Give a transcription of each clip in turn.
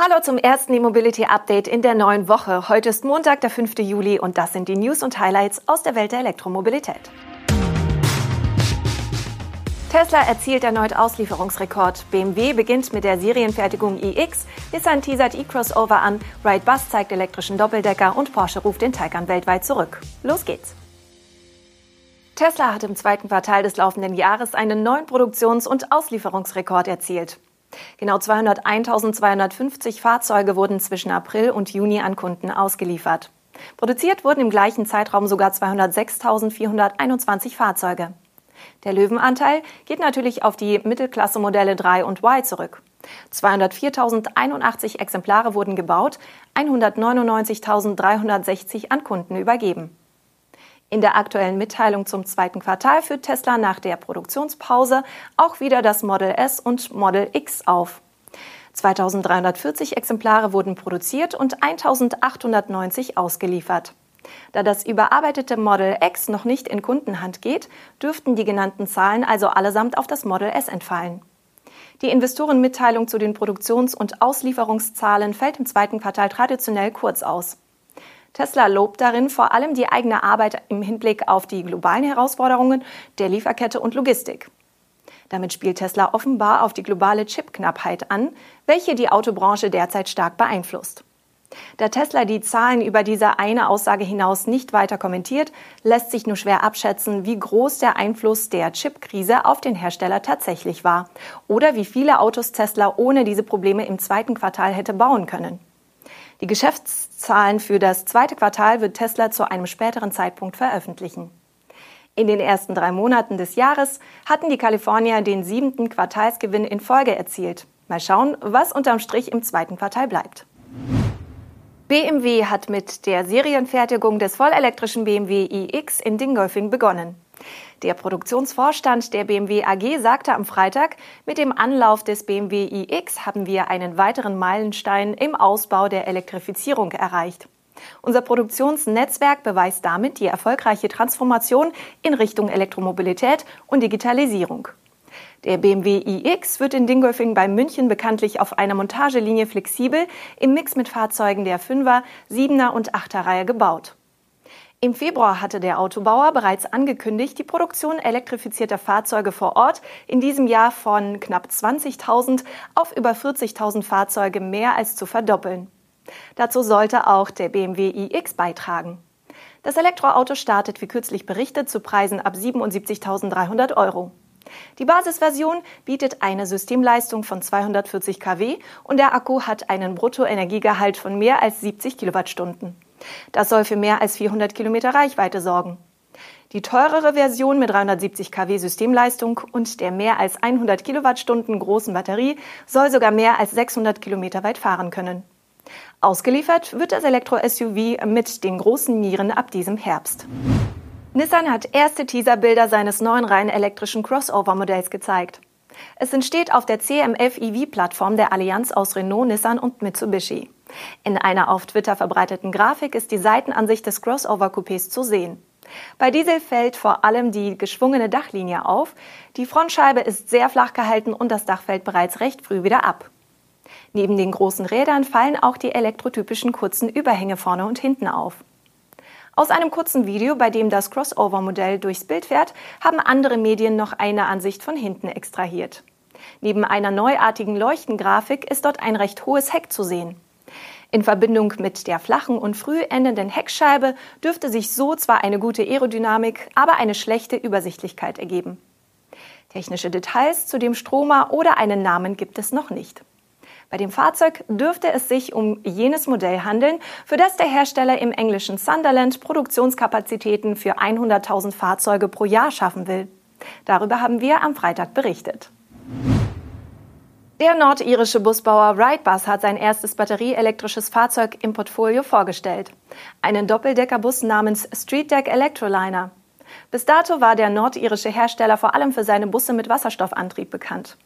Hallo zum ersten E-Mobility Update in der neuen Woche. Heute ist Montag, der 5. Juli und das sind die News und Highlights aus der Welt der Elektromobilität. Tesla erzielt erneut Auslieferungsrekord. BMW beginnt mit der Serienfertigung iX, Nissan teasert e-Crossover an, Wrightbus zeigt elektrischen Doppeldecker und Porsche ruft den Taycan weltweit zurück. Los geht's! Tesla hat im zweiten Quartal des laufenden Jahres einen neuen Produktions- und Auslieferungsrekord erzielt. Genau 201.250 Fahrzeuge wurden zwischen April und Juni an Kunden ausgeliefert. Produziert wurden im gleichen Zeitraum sogar 206.421 Fahrzeuge. Der Löwenanteil geht natürlich auf die Mittelklasse-Modelle 3 und Y zurück. 204.081 Exemplare wurden gebaut, 199.360 an Kunden übergeben. In der aktuellen Mitteilung zum zweiten Quartal führt Tesla nach der Produktionspause auch wieder das Model S und Model X auf. 2340 Exemplare wurden produziert und 1890 ausgeliefert. Da das überarbeitete Model X noch nicht in Kundenhand geht, dürften die genannten Zahlen also allesamt auf das Model S entfallen. Die Investorenmitteilung zu den Produktions- und Auslieferungszahlen fällt im zweiten Quartal traditionell kurz aus. Tesla lobt darin vor allem die eigene Arbeit im Hinblick auf die globalen Herausforderungen der Lieferkette und Logistik. Damit spielt Tesla offenbar auf die globale Chipknappheit an, welche die Autobranche derzeit stark beeinflusst. Da Tesla die Zahlen über diese eine Aussage hinaus nicht weiter kommentiert, lässt sich nur schwer abschätzen, wie groß der Einfluss der Chipkrise auf den Hersteller tatsächlich war oder wie viele Autos Tesla ohne diese Probleme im zweiten Quartal hätte bauen können. Die Geschäftszahlen für das zweite Quartal wird Tesla zu einem späteren Zeitpunkt veröffentlichen. In den ersten drei Monaten des Jahres hatten die Kalifornier den siebten Quartalsgewinn in Folge erzielt. Mal schauen, was unterm Strich im zweiten Quartal bleibt. BMW hat mit der Serienfertigung des vollelektrischen BMW iX in Dingolfing begonnen. Der Produktionsvorstand der BMW AG sagte am Freitag, mit dem Anlauf des BMW iX haben wir einen weiteren Meilenstein im Ausbau der Elektrifizierung erreicht. Unser Produktionsnetzwerk beweist damit die erfolgreiche Transformation in Richtung Elektromobilität und Digitalisierung. Der BMW iX wird in Dingolfing bei München bekanntlich auf einer Montagelinie flexibel im Mix mit Fahrzeugen der 5er, 7er und 8er Reihe gebaut. Im Februar hatte der Autobauer bereits angekündigt, die Produktion elektrifizierter Fahrzeuge vor Ort in diesem Jahr von knapp 20.000 auf über 40.000 Fahrzeuge mehr als zu verdoppeln. Dazu sollte auch der BMW iX beitragen. Das Elektroauto startet, wie kürzlich berichtet, zu Preisen ab 77.300 Euro. Die Basisversion bietet eine Systemleistung von 240 kW und der Akku hat einen Bruttoenergiegehalt von mehr als 70 Kilowattstunden. Das soll für mehr als 400 Kilometer Reichweite sorgen. Die teurere Version mit 370 kW Systemleistung und der mehr als 100 Kilowattstunden großen Batterie soll sogar mehr als 600 Kilometer weit fahren können. Ausgeliefert wird das Elektro-SUV mit den großen Nieren ab diesem Herbst. Nissan hat erste Teaserbilder seines neuen rein elektrischen Crossover-Modells gezeigt. Es entsteht auf der CMF-EV-Plattform der Allianz aus Renault, Nissan und Mitsubishi. In einer auf Twitter verbreiteten Grafik ist die Seitenansicht des Crossover-Coupés zu sehen. Bei Diesel fällt vor allem die geschwungene Dachlinie auf. Die Frontscheibe ist sehr flach gehalten und das Dach fällt bereits recht früh wieder ab. Neben den großen Rädern fallen auch die elektrotypischen kurzen Überhänge vorne und hinten auf. Aus einem kurzen Video, bei dem das Crossover-Modell durchs Bild fährt, haben andere Medien noch eine Ansicht von hinten extrahiert. Neben einer neuartigen Leuchtengrafik ist dort ein recht hohes Heck zu sehen. In Verbindung mit der flachen und früh endenden Heckscheibe dürfte sich so zwar eine gute Aerodynamik, aber eine schlechte Übersichtlichkeit ergeben. Technische Details zu dem Stromer oder einen Namen gibt es noch nicht. Bei dem Fahrzeug dürfte es sich um jenes Modell handeln, für das der Hersteller im englischen Sunderland Produktionskapazitäten für 100.000 Fahrzeuge pro Jahr schaffen will. Darüber haben wir am Freitag berichtet. Der nordirische Busbauer Wrightbus hat sein erstes batterieelektrisches Fahrzeug im Portfolio vorgestellt. Einen Doppeldeckerbus namens Streetdeck Electroliner. Bis dato war der nordirische Hersteller vor allem für seine Busse mit Wasserstoffantrieb bekannt.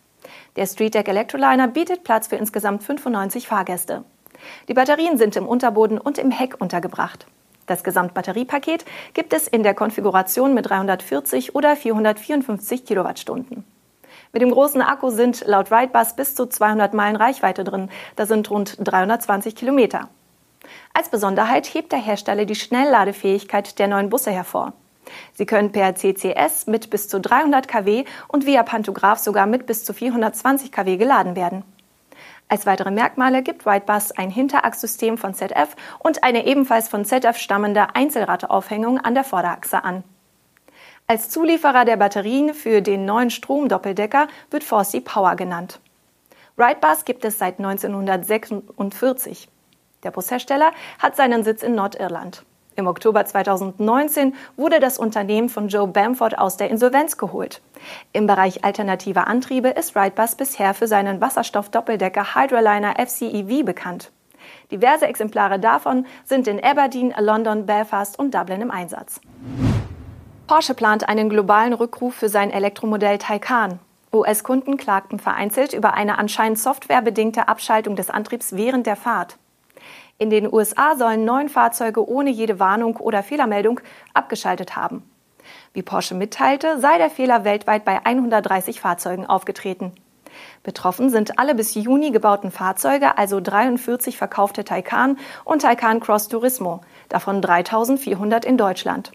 Der Streetdeck Electroliner bietet Platz für insgesamt 95 Fahrgäste. Die Batterien sind im Unterboden und im Heck untergebracht. Das Gesamtbatteriepaket gibt es in der Konfiguration mit 340 oder 454 Kilowattstunden. Mit dem großen Akku sind laut Ridebus bis zu 200 Meilen Reichweite drin. Das sind rund 320 Kilometer. Als Besonderheit hebt der Hersteller die Schnellladefähigkeit der neuen Busse hervor. Sie können per CCS mit bis zu 300 kW und via Pantograph sogar mit bis zu 420 kW geladen werden. Als weitere Merkmale gibt Whitebus ein Hinterachssystem von ZF und eine ebenfalls von ZF stammende Einzelrateaufhängung an der Vorderachse an. Als Zulieferer der Batterien für den neuen Stromdoppeldecker wird Forsey Power genannt. Wrightbus gibt es seit 1946. Der Bushersteller hat seinen Sitz in Nordirland. Im Oktober 2019 wurde das Unternehmen von Joe Bamford aus der Insolvenz geholt. Im Bereich alternativer Antriebe ist Wrightbus bisher für seinen Wasserstoff-Doppeldecker Hydroliner FCEV bekannt. Diverse Exemplare davon sind in Aberdeen, London, Belfast und Dublin im Einsatz. Porsche plant einen globalen Rückruf für sein Elektromodell Taycan. US-Kunden klagten vereinzelt über eine anscheinend softwarebedingte Abschaltung des Antriebs während der Fahrt. In den USA sollen neun Fahrzeuge ohne jede Warnung oder Fehlermeldung abgeschaltet haben. Wie Porsche mitteilte, sei der Fehler weltweit bei 130 Fahrzeugen aufgetreten. Betroffen sind alle bis Juni gebauten Fahrzeuge, also 43 verkaufte Taycan und Taycan Cross Turismo, davon 3400 in Deutschland.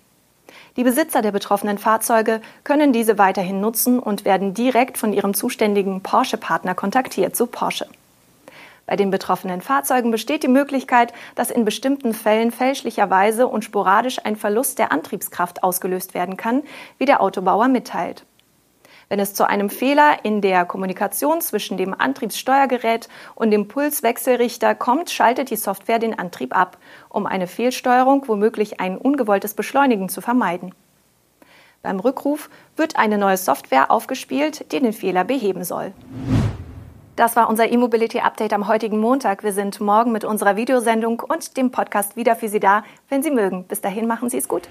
Die Besitzer der betroffenen Fahrzeuge können diese weiterhin nutzen und werden direkt von ihrem zuständigen Porsche-Partner kontaktiert, so Porsche. Bei den betroffenen Fahrzeugen besteht die Möglichkeit, dass in bestimmten Fällen fälschlicherweise und sporadisch ein Verlust der Antriebskraft ausgelöst werden kann, wie der Autobauer mitteilt. Wenn es zu einem Fehler in der Kommunikation zwischen dem Antriebssteuergerät und dem Pulswechselrichter kommt, schaltet die Software den Antrieb ab, um eine Fehlsteuerung, womöglich ein ungewolltes Beschleunigen zu vermeiden. Beim Rückruf wird eine neue Software aufgespielt, die den Fehler beheben soll. Das war unser E-Mobility Update am heutigen Montag. Wir sind morgen mit unserer Videosendung und dem Podcast wieder für Sie da, wenn Sie mögen. Bis dahin machen Sie es gut.